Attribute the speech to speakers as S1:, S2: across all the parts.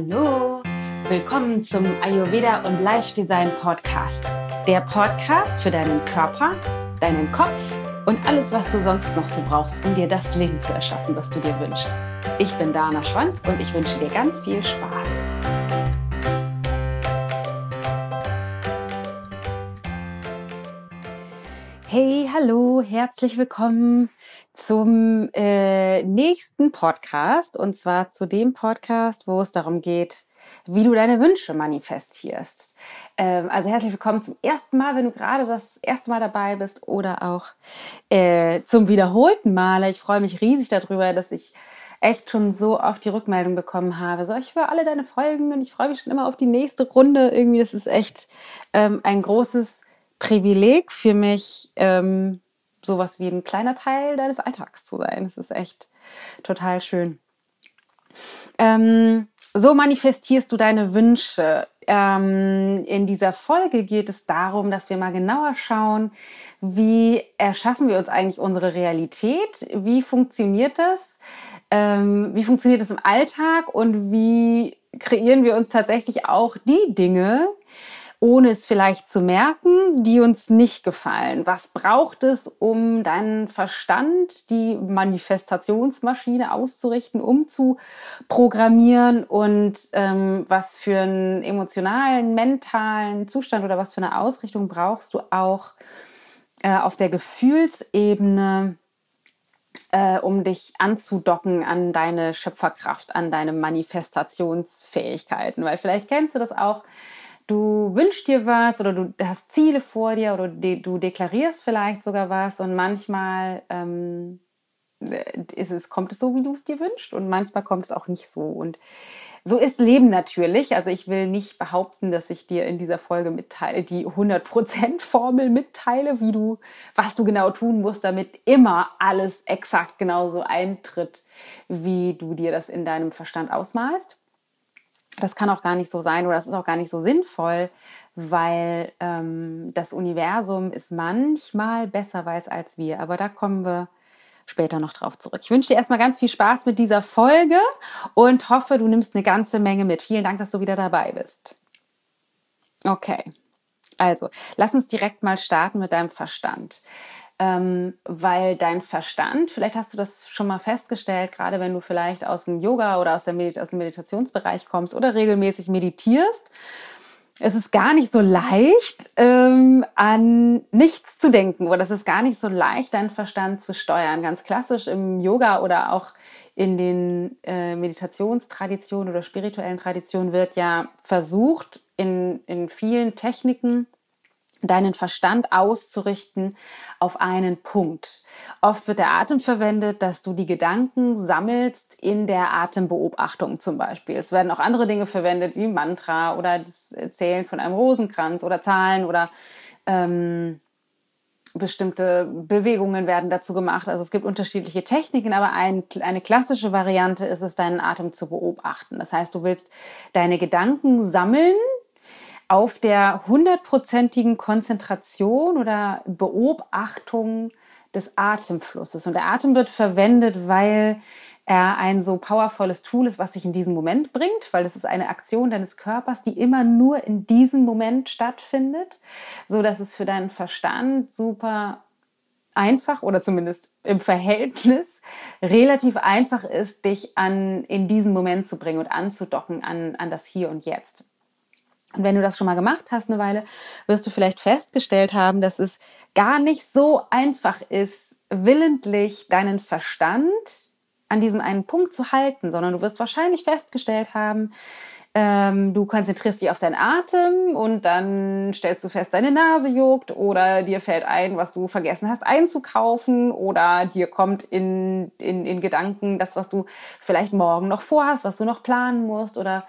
S1: hallo. Willkommen zum Ayurveda und Life Design Podcast. Der Podcast für deinen Körper, deinen Kopf und alles, was du sonst noch so brauchst, um dir das Leben zu erschaffen, was du dir wünschst. Ich bin Dana Schwand und ich wünsche dir ganz viel Spaß. Hey, hallo, herzlich willkommen zum äh, nächsten Podcast und zwar zu dem Podcast, wo es darum geht, wie du deine Wünsche manifestierst. Ähm, also herzlich willkommen zum ersten Mal, wenn du gerade das erste Mal dabei bist oder auch äh, zum wiederholten Male. Ich freue mich riesig darüber, dass ich echt schon so oft die Rückmeldung bekommen habe. So, ich höre alle deine Folgen und ich freue mich schon immer auf die nächste Runde. Irgendwie, das ist echt ähm, ein großes Privileg für mich, ähm, sowas wie ein kleiner Teil deines Alltags zu sein. Das ist echt total schön. Ähm, so manifestierst du deine Wünsche. Ähm, in dieser Folge geht es darum, dass wir mal genauer schauen, wie erschaffen wir uns eigentlich unsere Realität? Wie funktioniert das? Ähm, wie funktioniert es im Alltag? Und wie kreieren wir uns tatsächlich auch die Dinge, ohne es vielleicht zu merken, die uns nicht gefallen? Was braucht es, um deinen Verstand, die Manifestationsmaschine auszurichten, um zu programmieren und ähm, was für einen emotionalen, mentalen Zustand oder was für eine Ausrichtung brauchst du auch äh, auf der Gefühlsebene? Äh, um dich anzudocken an deine Schöpferkraft, an deine Manifestationsfähigkeiten. Weil vielleicht kennst du das auch, du wünschst dir was oder du hast Ziele vor dir oder du deklarierst vielleicht sogar was und manchmal ähm, ist es, kommt es so, wie du es dir wünschst und manchmal kommt es auch nicht so. Und so ist Leben natürlich. Also ich will nicht behaupten, dass ich dir in dieser Folge mitteile, die 100% Formel mitteile, wie du, was du genau tun musst, damit immer alles exakt genauso eintritt, wie du dir das in deinem Verstand ausmalst das kann auch gar nicht so sein oder das ist auch gar nicht so sinnvoll, weil ähm, das Universum ist manchmal besser weiß als wir. Aber da kommen wir später noch drauf zurück. Ich wünsche dir erstmal ganz viel Spaß mit dieser Folge und hoffe, du nimmst eine ganze Menge mit. Vielen Dank, dass du wieder dabei bist. Okay, also lass uns direkt mal starten mit deinem Verstand ähm, weil dein Verstand, vielleicht hast du das schon mal festgestellt, gerade wenn du vielleicht aus dem Yoga oder aus, der Medit aus dem Meditationsbereich kommst oder regelmäßig meditierst, es ist gar nicht so leicht, ähm, an nichts zu denken oder es ist gar nicht so leicht, deinen Verstand zu steuern. Ganz klassisch im Yoga oder auch in den äh, Meditationstraditionen oder spirituellen Traditionen wird ja versucht, in, in vielen Techniken deinen Verstand auszurichten auf einen Punkt. Oft wird der Atem verwendet, dass du die Gedanken sammelst in der Atembeobachtung zum Beispiel. Es werden auch andere Dinge verwendet wie Mantra oder das Zählen von einem Rosenkranz oder Zahlen oder ähm, bestimmte Bewegungen werden dazu gemacht. Also es gibt unterschiedliche Techniken, aber ein, eine klassische Variante ist es, deinen Atem zu beobachten. Das heißt, du willst deine Gedanken sammeln auf der hundertprozentigen Konzentration oder Beobachtung des Atemflusses. Und der Atem wird verwendet, weil er ein so powervolles Tool ist, was sich in diesem Moment bringt, weil das ist eine Aktion deines Körpers, die immer nur in diesem Moment stattfindet, so dass es für deinen Verstand super einfach oder zumindest im Verhältnis relativ einfach ist, dich an in diesen Moment zu bringen und anzudocken an, an das Hier und Jetzt. Und wenn du das schon mal gemacht hast eine Weile, wirst du vielleicht festgestellt haben, dass es gar nicht so einfach ist, willentlich deinen Verstand an diesem einen Punkt zu halten, sondern du wirst wahrscheinlich festgestellt haben, ähm, du konzentrierst dich auf deinen Atem und dann stellst du fest, deine Nase juckt oder dir fällt ein, was du vergessen hast einzukaufen oder dir kommt in, in, in Gedanken das, was du vielleicht morgen noch vorhast, was du noch planen musst oder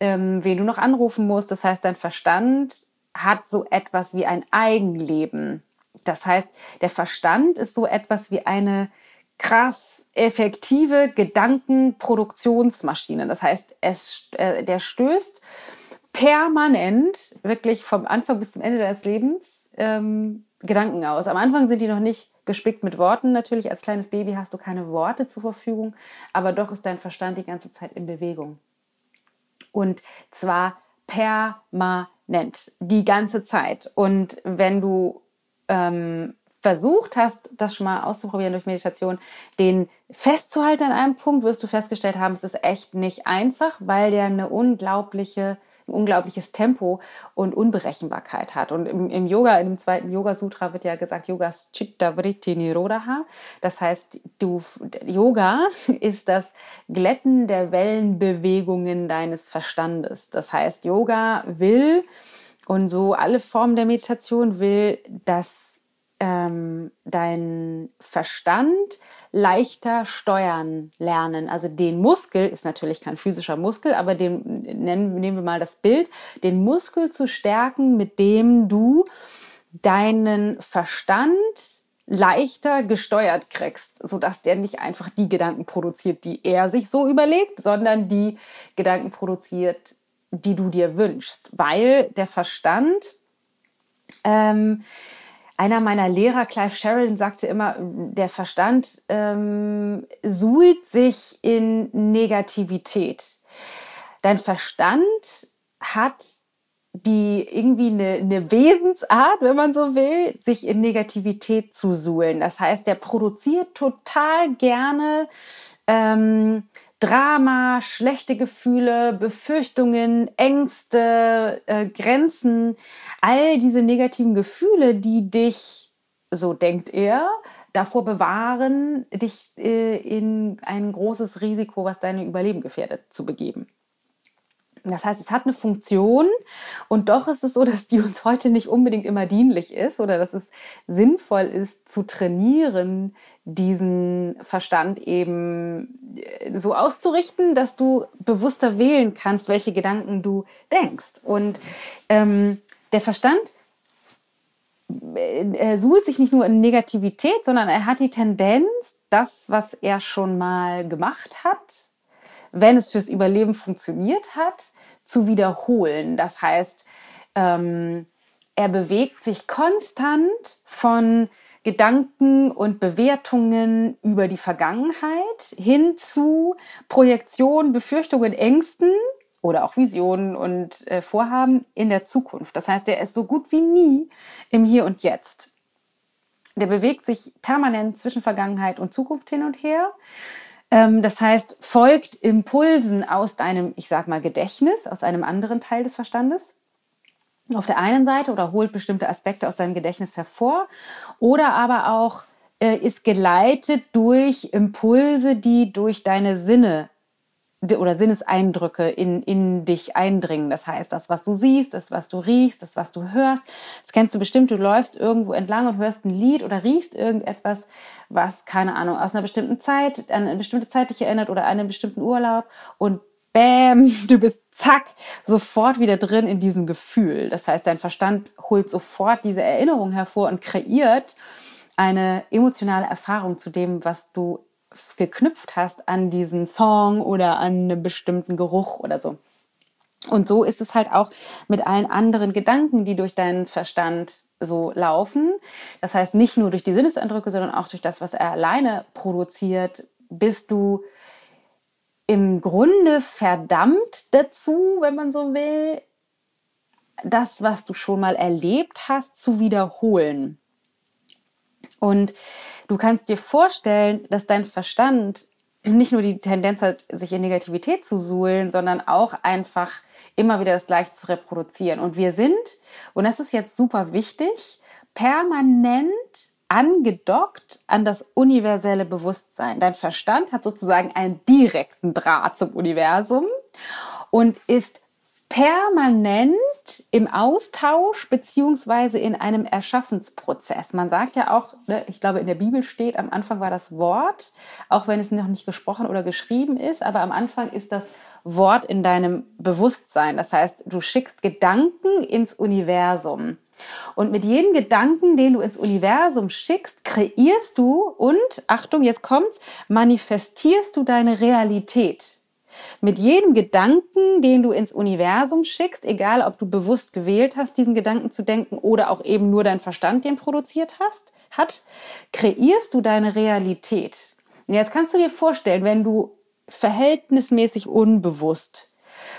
S1: ähm, wen du noch anrufen musst. Das heißt, dein Verstand hat so etwas wie ein Eigenleben. Das heißt, der Verstand ist so etwas wie eine krass effektive Gedankenproduktionsmaschine. Das heißt, es, äh, der stößt permanent, wirklich vom Anfang bis zum Ende deines Lebens, ähm, Gedanken aus. Am Anfang sind die noch nicht gespickt mit Worten. Natürlich, als kleines Baby hast du keine Worte zur Verfügung, aber doch ist dein Verstand die ganze Zeit in Bewegung. Und zwar permanent, die ganze Zeit. Und wenn du ähm, versucht hast, das schon mal auszuprobieren durch Meditation, den festzuhalten an einem Punkt, wirst du festgestellt haben, es ist echt nicht einfach, weil der eine unglaubliche ein unglaubliches Tempo und Unberechenbarkeit hat. Und im, im Yoga, in dem zweiten Yoga-Sutra wird ja gesagt, Yogas Chitta Vritti Nirodha. Das heißt, du, Yoga ist das Glätten der Wellenbewegungen deines Verstandes. Das heißt, Yoga will und so alle Formen der Meditation will, dass ähm, dein Verstand leichter steuern lernen. Also den Muskel ist natürlich kein physischer Muskel, aber den nennen, nehmen wir mal das Bild, den Muskel zu stärken, mit dem du deinen Verstand leichter gesteuert kriegst, sodass der nicht einfach die Gedanken produziert, die er sich so überlegt, sondern die Gedanken produziert, die du dir wünschst. Weil der Verstand ähm, einer meiner Lehrer, Clive Sheridan, sagte immer, der Verstand ähm, suhlt sich in Negativität. Dein Verstand hat die irgendwie eine, eine Wesensart, wenn man so will, sich in Negativität zu suhlen. Das heißt, der produziert total gerne ähm, Drama, schlechte Gefühle, Befürchtungen, Ängste, äh, Grenzen, all diese negativen Gefühle, die dich, so denkt er, davor bewahren, dich äh, in ein großes Risiko, was deine Überleben gefährdet, zu begeben. Das heißt, es hat eine Funktion und doch ist es so, dass die uns heute nicht unbedingt immer dienlich ist oder dass es sinnvoll ist zu trainieren, diesen Verstand eben äh, so auszurichten, dass du bewusster wählen kannst, welche Gedanken du denkst. Und ähm, der Verstand äh, er suhlt sich nicht nur in Negativität, sondern er hat die Tendenz, das, was er schon mal gemacht hat, wenn es fürs Überleben funktioniert hat, zu wiederholen. Das heißt, ähm, er bewegt sich konstant von Gedanken und Bewertungen über die Vergangenheit hin zu Projektionen, Befürchtungen, Ängsten oder auch Visionen und äh, Vorhaben in der Zukunft. Das heißt, er ist so gut wie nie im Hier und Jetzt. Der bewegt sich permanent zwischen Vergangenheit und Zukunft hin und her. Ähm, das heißt, folgt Impulsen aus deinem, ich sag mal, Gedächtnis, aus einem anderen Teil des Verstandes. Auf der einen Seite oder holt bestimmte Aspekte aus deinem Gedächtnis hervor oder aber auch äh, ist geleitet durch Impulse, die durch deine Sinne oder Sinneseindrücke in, in dich eindringen. Das heißt, das, was du siehst, das, was du riechst, das, was du hörst. Das kennst du bestimmt, du läufst irgendwo entlang und hörst ein Lied oder riechst irgendetwas, was, keine Ahnung, aus einer bestimmten Zeit, an eine bestimmte Zeit dich erinnert oder an einen bestimmten Urlaub und bam, du bist zack, sofort wieder drin in diesem Gefühl. Das heißt, dein Verstand holt sofort diese Erinnerung hervor und kreiert eine emotionale Erfahrung zu dem, was du geknüpft hast an diesen Song oder an einen bestimmten Geruch oder so. Und so ist es halt auch mit allen anderen Gedanken, die durch deinen Verstand so laufen. Das heißt, nicht nur durch die Sinneseindrücke, sondern auch durch das, was er alleine produziert, bist du im Grunde verdammt dazu, wenn man so will, das, was du schon mal erlebt hast, zu wiederholen. Und du kannst dir vorstellen, dass dein Verstand nicht nur die Tendenz hat, sich in Negativität zu suhlen, sondern auch einfach immer wieder das Gleiche zu reproduzieren. Und wir sind, und das ist jetzt super wichtig, permanent angedockt an das universelle Bewusstsein. Dein Verstand hat sozusagen einen direkten Draht zum Universum und ist permanent im Austausch beziehungsweise in einem Erschaffensprozess. Man sagt ja auch, ne, ich glaube in der Bibel steht, am Anfang war das Wort, auch wenn es noch nicht gesprochen oder geschrieben ist, aber am Anfang ist das Wort in deinem Bewusstsein. Das heißt, du schickst Gedanken ins Universum. Und mit jedem Gedanken, den du ins Universum schickst, kreierst du und, Achtung, jetzt kommt's, manifestierst du deine Realität. Mit jedem Gedanken, den du ins Universum schickst, egal ob du bewusst gewählt hast, diesen Gedanken zu denken oder auch eben nur dein Verstand den produziert hast, hat, kreierst du deine Realität. Jetzt kannst du dir vorstellen, wenn du verhältnismäßig unbewusst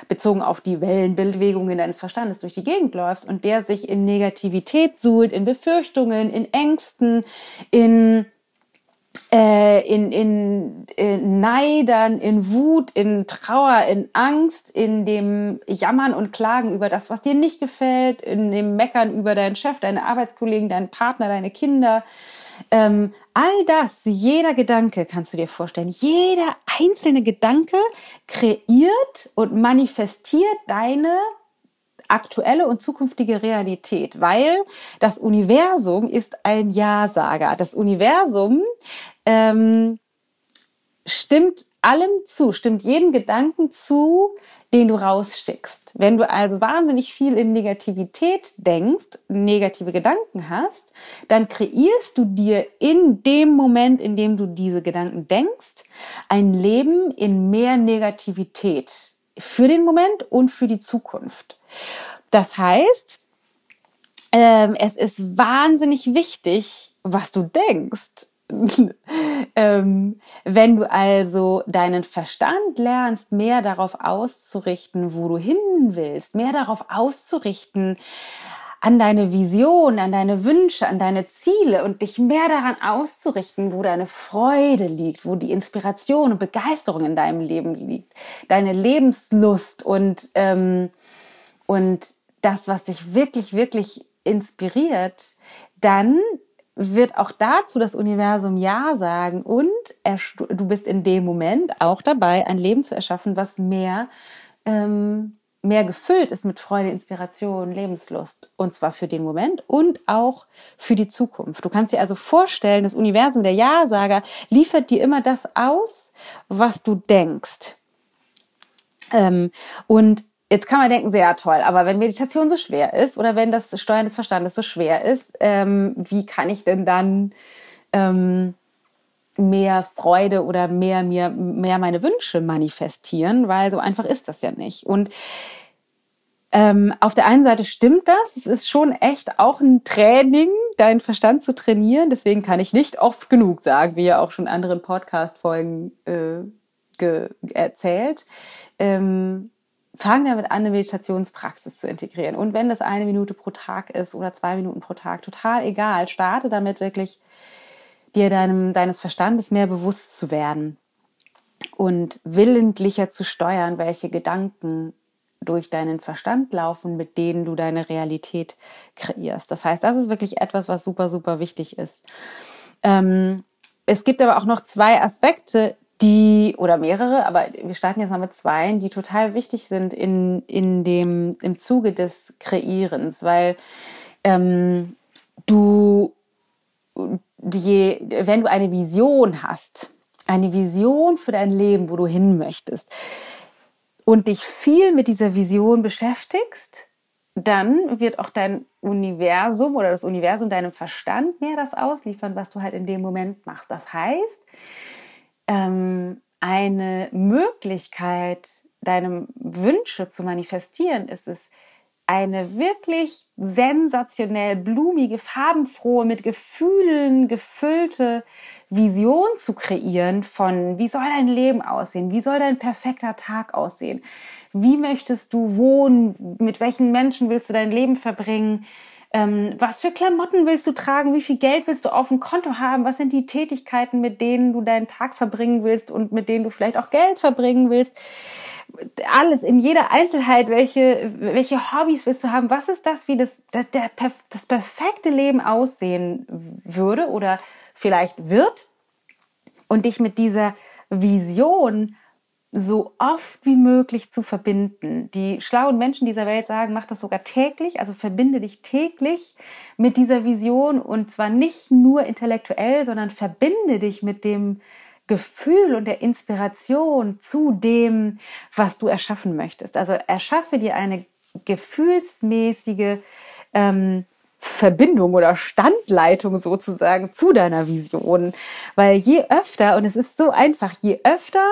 S1: bezogen auf die Wellenbewegungen deines Verstandes durch die Gegend läufst und der sich in Negativität suhlt, in Befürchtungen, in Ängsten, in in, in, in Neidern, in Wut, in Trauer, in Angst, in dem Jammern und Klagen über das, was dir nicht gefällt, in dem Meckern über deinen Chef, deine Arbeitskollegen, deinen Partner, deine Kinder. Ähm, all das, jeder Gedanke, kannst du dir vorstellen, jeder einzelne Gedanke kreiert und manifestiert deine aktuelle und zukünftige Realität, weil das Universum ist ein Ja-Sager. Das Universum ähm, stimmt allem zu, stimmt jedem Gedanken zu, den du rausschickst. Wenn du also wahnsinnig viel in Negativität denkst, negative Gedanken hast, dann kreierst du dir in dem Moment, in dem du diese Gedanken denkst, ein Leben in mehr Negativität für den Moment und für die Zukunft. Das heißt, ähm, es ist wahnsinnig wichtig, was du denkst. ähm, wenn du also deinen Verstand lernst, mehr darauf auszurichten, wo du hin willst, mehr darauf auszurichten, an deine Vision, an deine Wünsche, an deine Ziele und dich mehr daran auszurichten, wo deine Freude liegt, wo die Inspiration und Begeisterung in deinem Leben liegt, deine Lebenslust und, ähm, und das, was dich wirklich, wirklich inspiriert, dann wird auch dazu das Universum Ja sagen und du bist in dem Moment auch dabei, ein Leben zu erschaffen, was mehr, ähm, mehr gefüllt ist mit Freude, Inspiration, Lebenslust. Und zwar für den Moment und auch für die Zukunft. Du kannst dir also vorstellen, das Universum, der Ja-Sager, liefert dir immer das aus, was du denkst. Ähm, und Jetzt kann man denken, sehr toll, aber wenn Meditation so schwer ist oder wenn das Steuern des Verstandes so schwer ist, ähm, wie kann ich denn dann ähm, mehr Freude oder mehr, mehr, mehr meine Wünsche manifestieren? Weil so einfach ist das ja nicht. Und ähm, auf der einen Seite stimmt das. Es ist schon echt auch ein Training, deinen Verstand zu trainieren. Deswegen kann ich nicht oft genug sagen, wie ja auch schon anderen Podcast-Folgen äh, erzählt. Ähm, fang damit an, eine Meditationspraxis zu integrieren. Und wenn das eine Minute pro Tag ist oder zwei Minuten pro Tag, total egal. Starte damit wirklich, dir deinem, deines Verstandes mehr bewusst zu werden und willentlicher zu steuern, welche Gedanken durch deinen Verstand laufen, mit denen du deine Realität kreierst. Das heißt, das ist wirklich etwas, was super, super wichtig ist. Ähm, es gibt aber auch noch zwei Aspekte, die oder mehrere, aber wir starten jetzt mal mit zwei, die total wichtig sind in, in dem, im Zuge des Kreierens, weil ähm, du, die, wenn du eine Vision hast, eine Vision für dein Leben, wo du hin möchtest und dich viel mit dieser Vision beschäftigst, dann wird auch dein Universum oder das Universum deinem Verstand mehr das ausliefern, was du halt in dem Moment machst. Das heißt, ähm, eine Möglichkeit, deine Wünsche zu manifestieren, ist es, eine wirklich sensationell blumige, farbenfrohe, mit Gefühlen gefüllte Vision zu kreieren von, wie soll dein Leben aussehen? Wie soll dein perfekter Tag aussehen? Wie möchtest du wohnen? Mit welchen Menschen willst du dein Leben verbringen? Ähm, was für Klamotten willst du tragen? Wie viel Geld willst du auf dem Konto haben? Was sind die Tätigkeiten, mit denen du deinen Tag verbringen willst und mit denen du vielleicht auch Geld verbringen willst? Alles in jeder Einzelheit. Welche, welche Hobbys willst du haben? Was ist das, wie das, der, das perfekte Leben aussehen würde oder vielleicht wird? Und dich mit dieser Vision so oft wie möglich zu verbinden. Die schlauen Menschen dieser Welt sagen, mach das sogar täglich, also verbinde dich täglich mit dieser Vision und zwar nicht nur intellektuell, sondern verbinde dich mit dem Gefühl und der Inspiration zu dem, was du erschaffen möchtest. Also erschaffe dir eine gefühlsmäßige ähm, Verbindung oder Standleitung sozusagen zu deiner Vision. Weil je öfter, und es ist so einfach, je öfter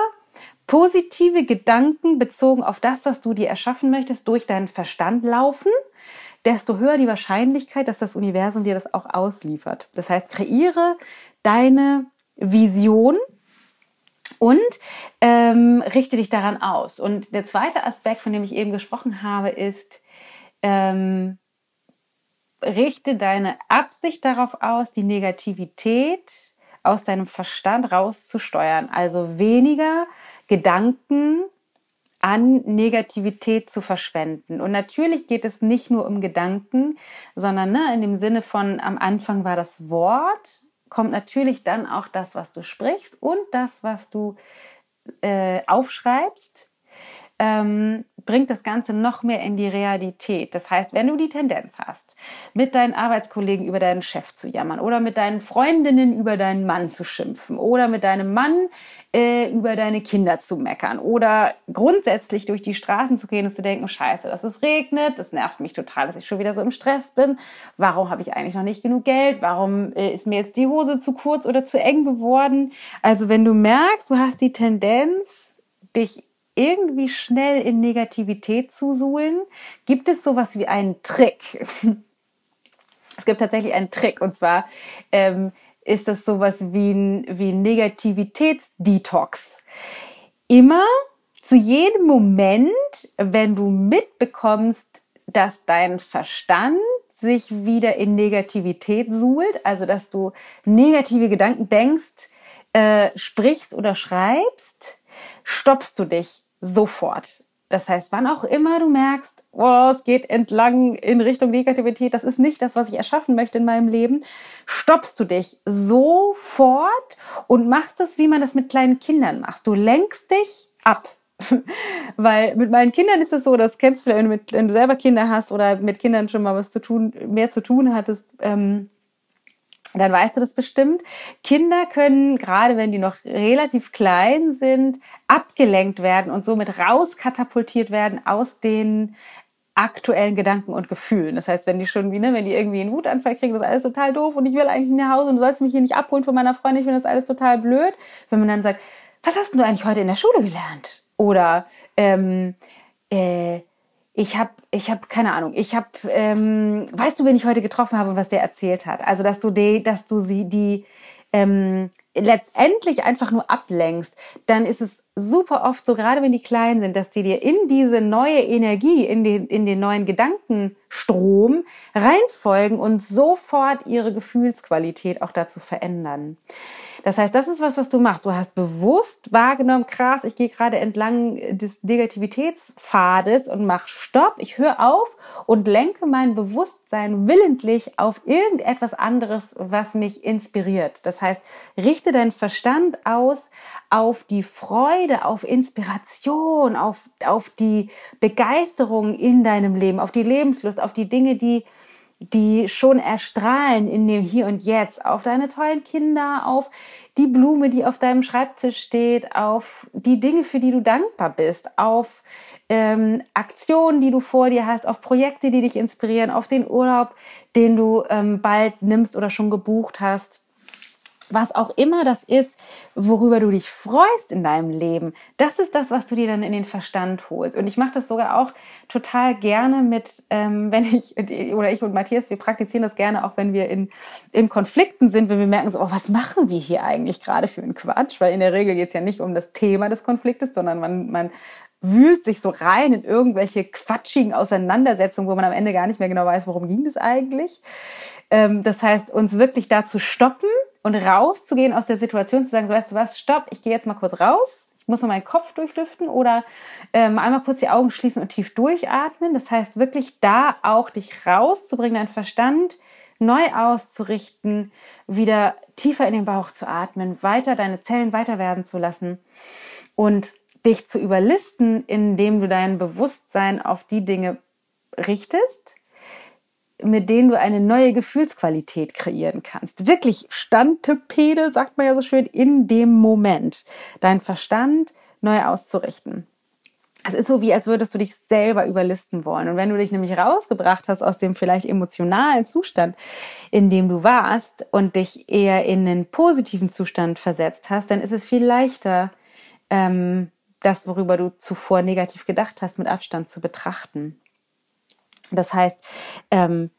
S1: positive Gedanken bezogen auf das, was du dir erschaffen möchtest, durch deinen Verstand laufen, desto höher die Wahrscheinlichkeit, dass das Universum dir das auch ausliefert. Das heißt, kreiere deine Vision Und ähm, richte dich daran aus. Und der zweite Aspekt, von dem ich eben gesprochen habe, ist, ähm, richte deine Absicht darauf aus, die Negativität aus deinem Verstand rauszusteuern. Also weniger Gedanken an Negativität zu verschwenden. Und natürlich geht es nicht nur um Gedanken, sondern ne, in dem Sinne von am Anfang war das Wort, kommt natürlich dann auch das, was du sprichst und das, was du äh, aufschreibst ähm, bringt das Ganze noch mehr in die Realität. Das heißt, wenn du die Tendenz hast, mit deinen Arbeitskollegen über deinen Chef zu jammern oder mit deinen Freundinnen über deinen Mann zu schimpfen oder mit deinem Mann äh, über deine Kinder zu meckern oder grundsätzlich durch die Straßen zu gehen und zu denken, scheiße, dass es regnet, das nervt mich total, dass ich schon wieder so im Stress bin, warum habe ich eigentlich noch nicht genug Geld, warum äh, ist mir jetzt die Hose zu kurz oder zu eng geworden. Also wenn du merkst, du hast die Tendenz, dich irgendwie schnell in Negativität zu suhlen, gibt es sowas wie einen Trick. Es gibt tatsächlich einen Trick und zwar ähm, ist das sowas wie ein, wie ein Negativitätsdetox. Immer zu jedem Moment, wenn du mitbekommst, dass dein Verstand sich wieder in Negativität suhlt, also dass du negative Gedanken denkst, äh, sprichst oder schreibst, stoppst du dich sofort. Das heißt, wann auch immer du merkst, oh, es geht entlang in Richtung Negativität, das ist nicht das, was ich erschaffen möchte in meinem Leben, stoppst du dich sofort und machst es, wie man das mit kleinen Kindern macht. Du lenkst dich ab. Weil mit meinen Kindern ist es so, das kennst du vielleicht, wenn du, mit, wenn du selber Kinder hast oder mit Kindern schon mal was zu tun, mehr zu tun hattest, ähm, dann weißt du das bestimmt. Kinder können, gerade wenn die noch relativ klein sind, abgelenkt werden und somit rauskatapultiert werden aus den aktuellen Gedanken und Gefühlen. Das heißt, wenn die schon wie, ne, wenn die irgendwie einen Wutanfall kriegen, das ist alles total doof und ich will eigentlich nach Hause und du sollst mich hier nicht abholen von meiner Freundin, ich finde das alles total blöd. Wenn man dann sagt, was hast du eigentlich heute in der Schule gelernt? Oder ähm, äh, ich habe, ich habe keine Ahnung, ich habe, ähm, weißt du, wen ich heute getroffen habe und was der erzählt hat? Also, dass du die, dass du sie die ähm, letztendlich einfach nur ablenkst, dann ist es super oft so, gerade wenn die klein sind, dass die dir in diese neue Energie, in den, in den neuen Gedankenstrom reinfolgen und sofort ihre Gefühlsqualität auch dazu verändern. Das heißt, das ist was, was du machst. Du hast bewusst wahrgenommen, krass, ich gehe gerade entlang des Negativitätspfades und mach Stopp, ich höre auf und lenke mein Bewusstsein willentlich auf irgendetwas anderes, was mich inspiriert. Das heißt, richte deinen Verstand aus auf die Freude, auf Inspiration, auf, auf die Begeisterung in deinem Leben, auf die Lebenslust, auf die Dinge, die die schon erstrahlen in dem Hier und Jetzt, auf deine tollen Kinder, auf die Blume, die auf deinem Schreibtisch steht, auf die Dinge, für die du dankbar bist, auf ähm, Aktionen, die du vor dir hast, auf Projekte, die dich inspirieren, auf den Urlaub, den du ähm, bald nimmst oder schon gebucht hast was auch immer das ist, worüber du dich freust in deinem Leben, das ist das, was du dir dann in den Verstand holst. Und ich mache das sogar auch total gerne mit, ähm, wenn ich oder ich und Matthias, wir praktizieren das gerne auch, wenn wir in, in Konflikten sind, wenn wir merken so, oh, was machen wir hier eigentlich gerade für einen Quatsch? Weil in der Regel geht es ja nicht um das Thema des Konfliktes, sondern man, man wühlt sich so rein in irgendwelche quatschigen Auseinandersetzungen, wo man am Ende gar nicht mehr genau weiß, worum ging es eigentlich. Ähm, das heißt, uns wirklich da zu stoppen und rauszugehen aus der Situation, zu sagen, so weißt du was, stopp, ich gehe jetzt mal kurz raus, ich muss mal meinen Kopf durchlüften oder ähm, einmal kurz die Augen schließen und tief durchatmen. Das heißt, wirklich da auch dich rauszubringen, deinen Verstand neu auszurichten, wieder tiefer in den Bauch zu atmen, weiter deine Zellen weiter werden zu lassen und dich zu überlisten, indem du dein Bewusstsein auf die Dinge richtest, mit denen du eine neue Gefühlsqualität kreieren kannst. Wirklich Standtepede, sagt man ja so schön, in dem Moment. Dein Verstand neu auszurichten. Es ist so wie, als würdest du dich selber überlisten wollen. Und wenn du dich nämlich rausgebracht hast aus dem vielleicht emotionalen Zustand, in dem du warst und dich eher in einen positiven Zustand versetzt hast, dann ist es viel leichter, ähm, das, worüber du zuvor negativ gedacht hast, mit Abstand zu betrachten. Das heißt, ähm,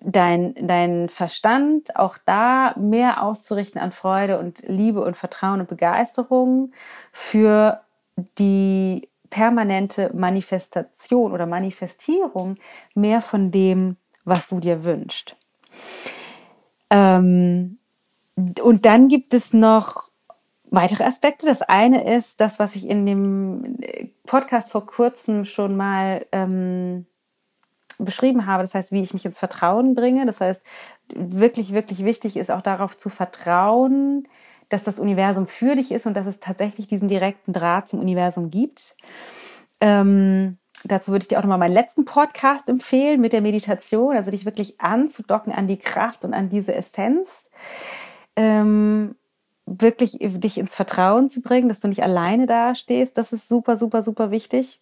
S1: dein, dein Verstand auch da mehr auszurichten an Freude und Liebe und Vertrauen und Begeisterung für die permanente Manifestation oder Manifestierung mehr von dem, was du dir wünschst. Ähm, und dann gibt es noch weitere Aspekte. Das eine ist das, was ich in dem Podcast vor kurzem schon mal ähm, beschrieben habe. Das heißt, wie ich mich ins Vertrauen bringe. Das heißt, wirklich, wirklich wichtig ist auch darauf zu vertrauen, dass das Universum für dich ist und dass es tatsächlich diesen direkten Draht zum Universum gibt. Ähm, dazu würde ich dir auch nochmal meinen letzten Podcast empfehlen mit der Meditation, also dich wirklich anzudocken an die Kraft und an diese Essenz. Ähm, wirklich dich ins Vertrauen zu bringen, dass du nicht alleine dastehst, das ist super, super, super wichtig.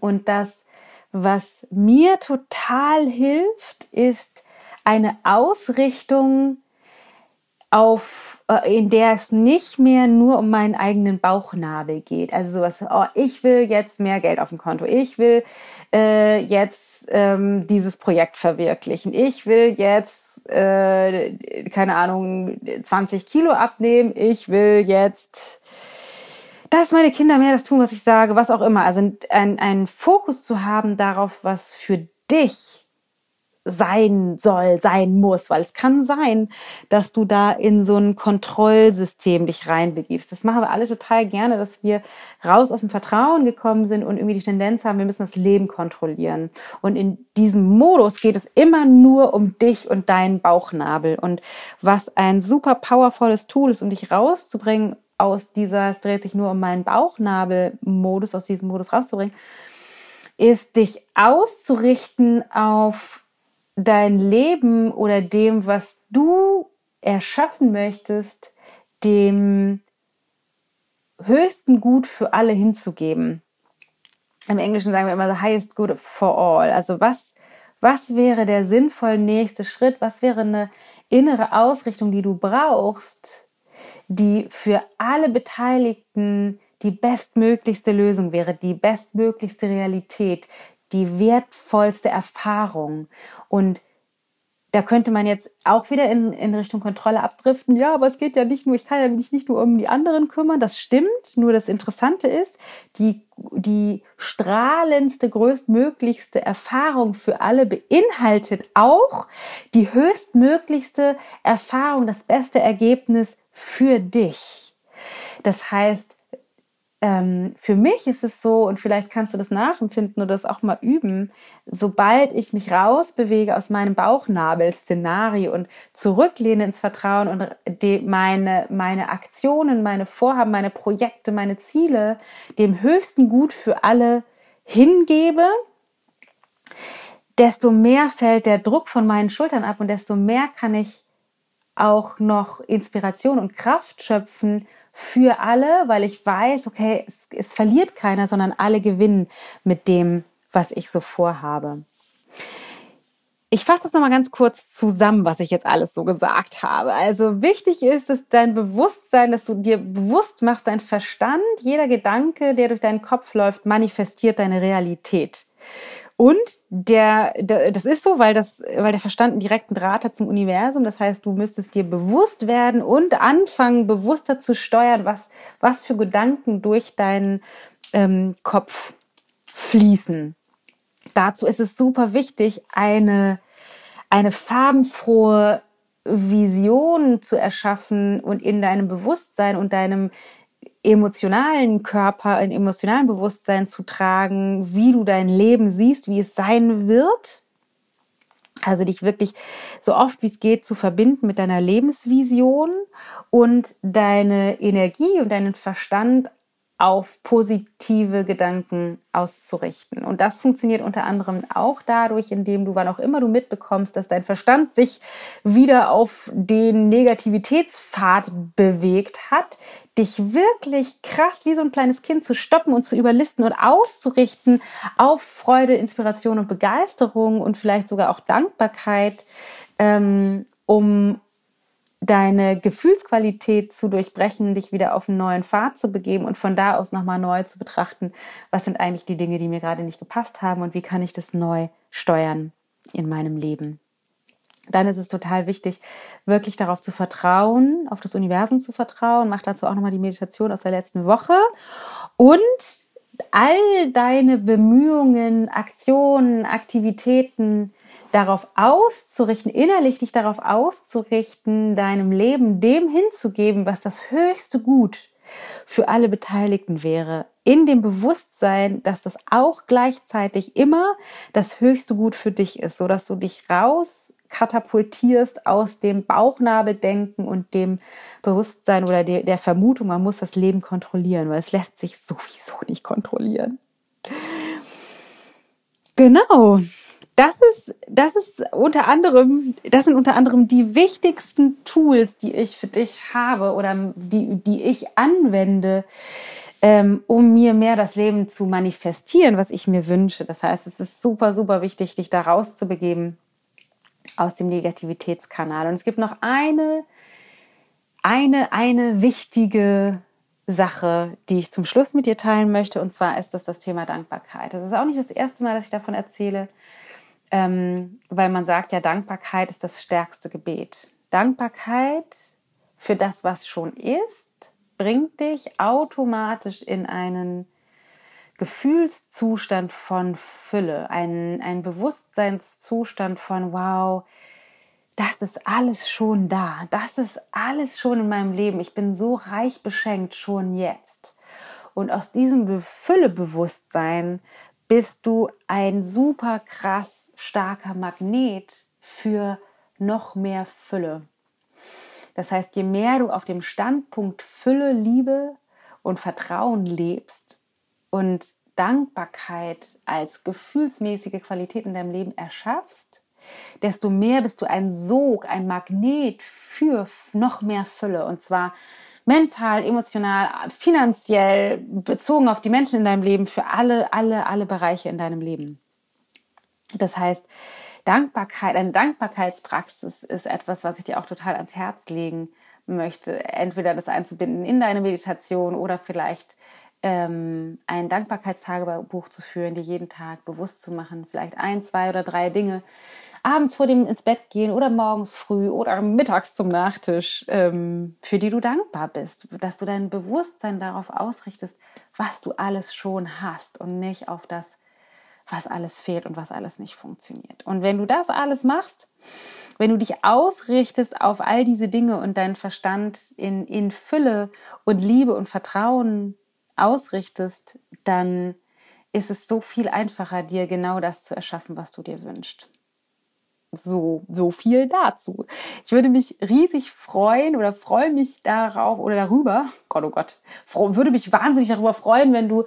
S1: Und das, was mir total hilft, ist eine Ausrichtung auf, äh, in der es nicht mehr nur um meinen eigenen Bauchnabel geht. Also sowas, oh, ich will jetzt mehr Geld auf dem Konto, ich will äh, jetzt ähm, dieses Projekt verwirklichen, ich will jetzt, äh, keine Ahnung, 20 Kilo abnehmen, ich will jetzt dass meine Kinder mehr das tun, was ich sage, was auch immer. Also einen Fokus zu haben darauf, was für dich sein soll, sein muss, weil es kann sein, dass du da in so ein Kontrollsystem dich reinbegibst. Das machen wir alle total gerne, dass wir raus aus dem Vertrauen gekommen sind und irgendwie die Tendenz haben, wir müssen das Leben kontrollieren. Und in diesem Modus geht es immer nur um dich und deinen Bauchnabel. Und was ein super powervolles Tool ist, um dich rauszubringen aus dieser, es dreht sich nur um meinen Bauchnabel-Modus, aus diesem Modus rauszubringen, ist dich auszurichten auf dein Leben oder dem, was du erschaffen möchtest, dem höchsten Gut für alle hinzugeben. Im Englischen sagen wir immer the highest good for all. Also was, was wäre der sinnvolle nächste Schritt? Was wäre eine innere Ausrichtung, die du brauchst, die für alle Beteiligten die bestmöglichste Lösung wäre, die bestmöglichste Realität, die wertvollste Erfahrung. Und da könnte man jetzt auch wieder in, in Richtung Kontrolle abdriften. Ja, aber es geht ja nicht nur, ich kann ja mich nicht nur um die anderen kümmern, das stimmt. Nur das Interessante ist, die, die strahlendste, größtmöglichste Erfahrung für alle beinhaltet auch die höchstmöglichste Erfahrung, das beste Ergebnis für dich. Das heißt, ähm, für mich ist es so, und vielleicht kannst du das nachempfinden oder das auch mal üben, sobald ich mich rausbewege aus meinem Bauchnabel-Szenario und zurücklehne ins Vertrauen und die, meine, meine Aktionen, meine Vorhaben, meine Projekte, meine Ziele dem höchsten Gut für alle hingebe, desto mehr fällt der Druck von meinen Schultern ab und desto mehr kann ich auch noch Inspiration und Kraft schöpfen für alle, weil ich weiß, okay, es, es verliert keiner, sondern alle gewinnen mit dem, was ich so vorhabe. Ich fasse das nochmal ganz kurz zusammen, was ich jetzt alles so gesagt habe. Also wichtig ist, dass dein Bewusstsein, dass du dir bewusst machst, dein Verstand, jeder Gedanke, der durch deinen Kopf läuft, manifestiert deine Realität. Und der, der, das ist so, weil, das, weil der Verstand einen direkten Draht hat zum Universum. Das heißt, du müsstest dir bewusst werden und anfangen, bewusster zu steuern, was, was für Gedanken durch deinen ähm, Kopf fließen. Dazu ist es super wichtig, eine, eine farbenfrohe Vision zu erschaffen und in deinem Bewusstsein und deinem emotionalen Körper, ein emotionalen Bewusstsein zu tragen, wie du dein Leben siehst, wie es sein wird. Also dich wirklich so oft wie es geht zu verbinden mit deiner Lebensvision und deine Energie und deinen Verstand auf positive Gedanken auszurichten. Und das funktioniert unter anderem auch dadurch, indem du, wann auch immer du mitbekommst, dass dein Verstand sich wieder auf den Negativitätspfad bewegt hat, dich wirklich krass wie so ein kleines Kind zu stoppen und zu überlisten und auszurichten auf Freude, Inspiration und Begeisterung und vielleicht sogar auch Dankbarkeit, ähm, um deine Gefühlsqualität zu durchbrechen, dich wieder auf einen neuen Pfad zu begeben und von da aus nochmal neu zu betrachten, was sind eigentlich die Dinge, die mir gerade nicht gepasst haben und wie kann ich das neu steuern. in meinem Leben. Dann ist es total wichtig, wirklich darauf zu vertrauen, auf das Universum zu vertrauen. Mach dazu auch nochmal die Meditation aus der letzten Woche. Und all deine Bemühungen, Aktionen, Aktivitäten darauf auszurichten, innerlich dich darauf auszurichten, deinem Leben dem hinzugeben, was das höchste Gut für alle Beteiligten wäre, in dem Bewusstsein, dass das auch gleichzeitig immer das höchste Gut für dich ist, so dass du dich raus katapultierst aus dem Bauchnabeldenken und dem Bewusstsein oder der, der Vermutung, man muss das Leben kontrollieren, weil es lässt sich sowieso nicht kontrollieren. Genau. Das das ist unter anderem, das sind unter anderem die wichtigsten Tools, die ich für dich habe oder die, die ich anwende, ähm, um mir mehr das Leben zu manifestieren, was ich mir wünsche. Das heißt, es ist super, super wichtig, dich da rauszubegeben aus dem Negativitätskanal. Und es gibt noch eine, eine, eine wichtige Sache, die ich zum Schluss mit dir teilen möchte. Und zwar ist das das Thema Dankbarkeit. Das ist auch nicht das erste Mal, dass ich davon erzähle, ähm, weil man sagt ja, Dankbarkeit ist das stärkste Gebet. Dankbarkeit für das, was schon ist, bringt dich automatisch in einen Gefühlszustand von Fülle, ein, ein Bewusstseinszustand von, wow, das ist alles schon da, das ist alles schon in meinem Leben, ich bin so reich beschenkt schon jetzt. Und aus diesem Füllebewusstsein bist du ein super krass starker Magnet für noch mehr Fülle. Das heißt, je mehr du auf dem Standpunkt Fülle, Liebe und Vertrauen lebst, und Dankbarkeit als gefühlsmäßige Qualität in deinem Leben erschaffst, desto mehr bist du ein Sog, ein Magnet für noch mehr Fülle. Und zwar mental, emotional, finanziell, bezogen auf die Menschen in deinem Leben, für alle, alle, alle Bereiche in deinem Leben. Das heißt, Dankbarkeit, eine Dankbarkeitspraxis ist etwas, was ich dir auch total ans Herz legen möchte. Entweder das einzubinden in deine Meditation oder vielleicht ähm, ein Dankbarkeitstagebuch zu führen, dir jeden Tag bewusst zu machen, vielleicht ein, zwei oder drei Dinge abends vor dem ins Bett gehen oder morgens früh oder mittags zum Nachtisch, ähm, für die du dankbar bist, dass du dein Bewusstsein darauf ausrichtest, was du alles schon hast und nicht auf das, was alles fehlt und was alles nicht funktioniert. Und wenn du das alles machst, wenn du dich ausrichtest auf all diese Dinge und deinen Verstand in, in Fülle und Liebe und Vertrauen ausrichtest, dann ist es so viel einfacher, dir genau das zu erschaffen, was du dir wünschst. So, so viel dazu. Ich würde mich riesig freuen oder freue mich darauf oder darüber, Gott, oh Gott, würde mich wahnsinnig darüber freuen, wenn du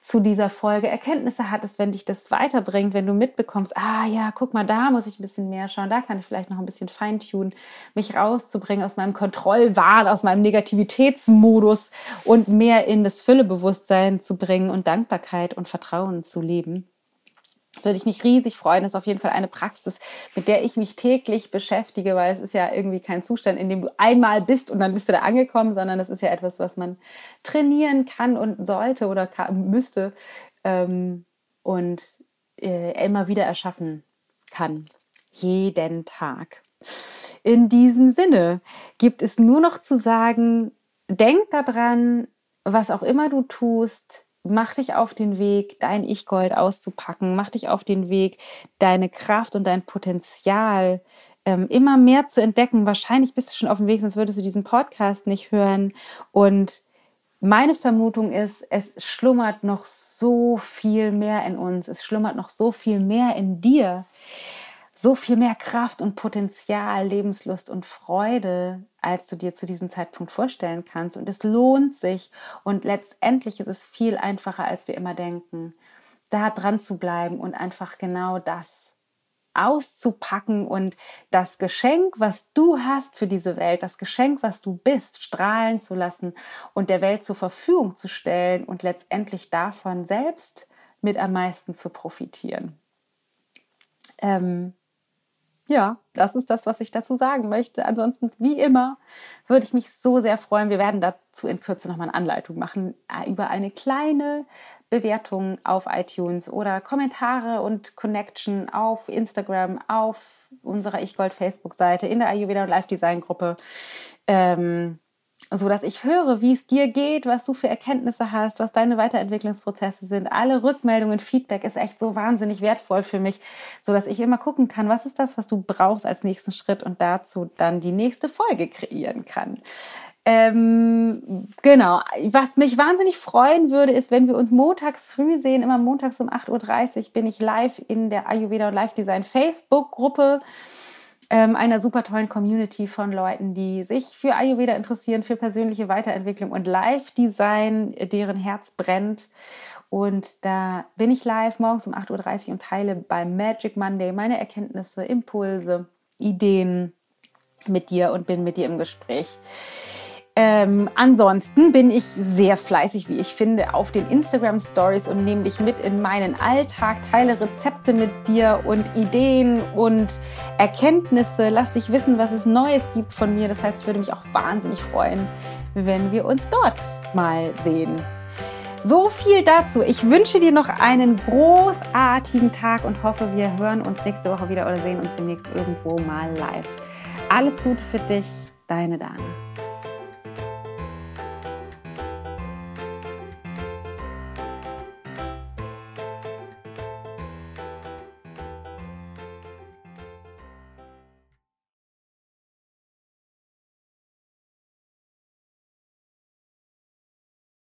S1: zu dieser Folge Erkenntnisse hattest, wenn dich das weiterbringt, wenn du mitbekommst, ah ja, guck mal, da muss ich ein bisschen mehr schauen, da kann ich vielleicht noch ein bisschen feintunen, mich rauszubringen aus meinem Kontrollwahn, aus meinem Negativitätsmodus und mehr in das Füllebewusstsein zu bringen und Dankbarkeit und Vertrauen zu leben würde ich mich riesig freuen. Das ist auf jeden Fall eine Praxis, mit der ich mich täglich beschäftige, weil es ist ja irgendwie kein Zustand, in dem du einmal bist und dann bist du da angekommen, sondern das ist ja etwas, was man trainieren kann und sollte oder kann, müsste ähm, und äh, immer wieder erschaffen kann. Jeden Tag. In diesem Sinne gibt es nur noch zu sagen, denk daran, was auch immer du tust, mach dich auf den Weg, dein Ich-Gold auszupacken, mach dich auf den Weg, deine Kraft und dein Potenzial ähm, immer mehr zu entdecken. Wahrscheinlich bist du schon auf dem Weg, sonst würdest du diesen Podcast nicht hören. Und meine Vermutung ist, es schlummert noch so viel mehr in uns, es schlummert noch so viel mehr in dir so viel mehr Kraft und Potenzial, Lebenslust und Freude, als du dir zu diesem Zeitpunkt vorstellen kannst. Und es lohnt sich. Und letztendlich ist es viel einfacher, als wir immer denken, da dran zu bleiben und einfach genau das auszupacken und das Geschenk, was du hast für diese Welt, das Geschenk, was du bist, strahlen zu lassen und der Welt zur Verfügung zu stellen und letztendlich davon selbst mit am meisten zu profitieren. Ähm, ja, das ist das, was ich dazu sagen möchte. Ansonsten, wie immer, würde ich mich so sehr freuen. Wir werden dazu in Kürze nochmal eine Anleitung machen äh, über eine kleine Bewertungen auf iTunes oder Kommentare und Connection auf Instagram, auf unserer Ich Gold Facebook-Seite, in der Ayurveda und Live Design Gruppe. Ähm, so dass ich höre, wie es dir geht, was du für Erkenntnisse hast, was deine Weiterentwicklungsprozesse sind. Alle Rückmeldungen, Feedback ist echt so wahnsinnig wertvoll für mich, so dass ich immer gucken kann, was ist das, was du brauchst als nächsten Schritt und dazu dann die nächste Folge kreieren kann. Ähm, genau. Was mich wahnsinnig freuen würde, ist, wenn wir uns montags früh sehen. Immer montags um 8.30 Uhr bin ich live in der Ayurveda und Live Design Facebook-Gruppe ähm, einer super tollen Community von Leuten, die sich für Ayurveda interessieren, für persönliche Weiterentwicklung und Live-Design, deren Herz brennt. Und da bin ich live morgens um 8.30 Uhr und teile beim Magic Monday meine Erkenntnisse, Impulse, Ideen mit dir und bin mit dir im Gespräch. Ähm, ansonsten bin ich sehr fleißig, wie ich finde, auf den Instagram Stories und nehme dich mit in meinen Alltag, teile Rezepte mit dir und Ideen und Erkenntnisse. Lass dich wissen, was es Neues gibt von mir. Das heißt, ich würde mich auch wahnsinnig freuen, wenn wir uns dort mal sehen. So viel dazu. Ich wünsche dir noch einen großartigen Tag und hoffe, wir hören uns nächste Woche wieder oder sehen uns demnächst irgendwo mal live. Alles Gute für dich, deine Dana.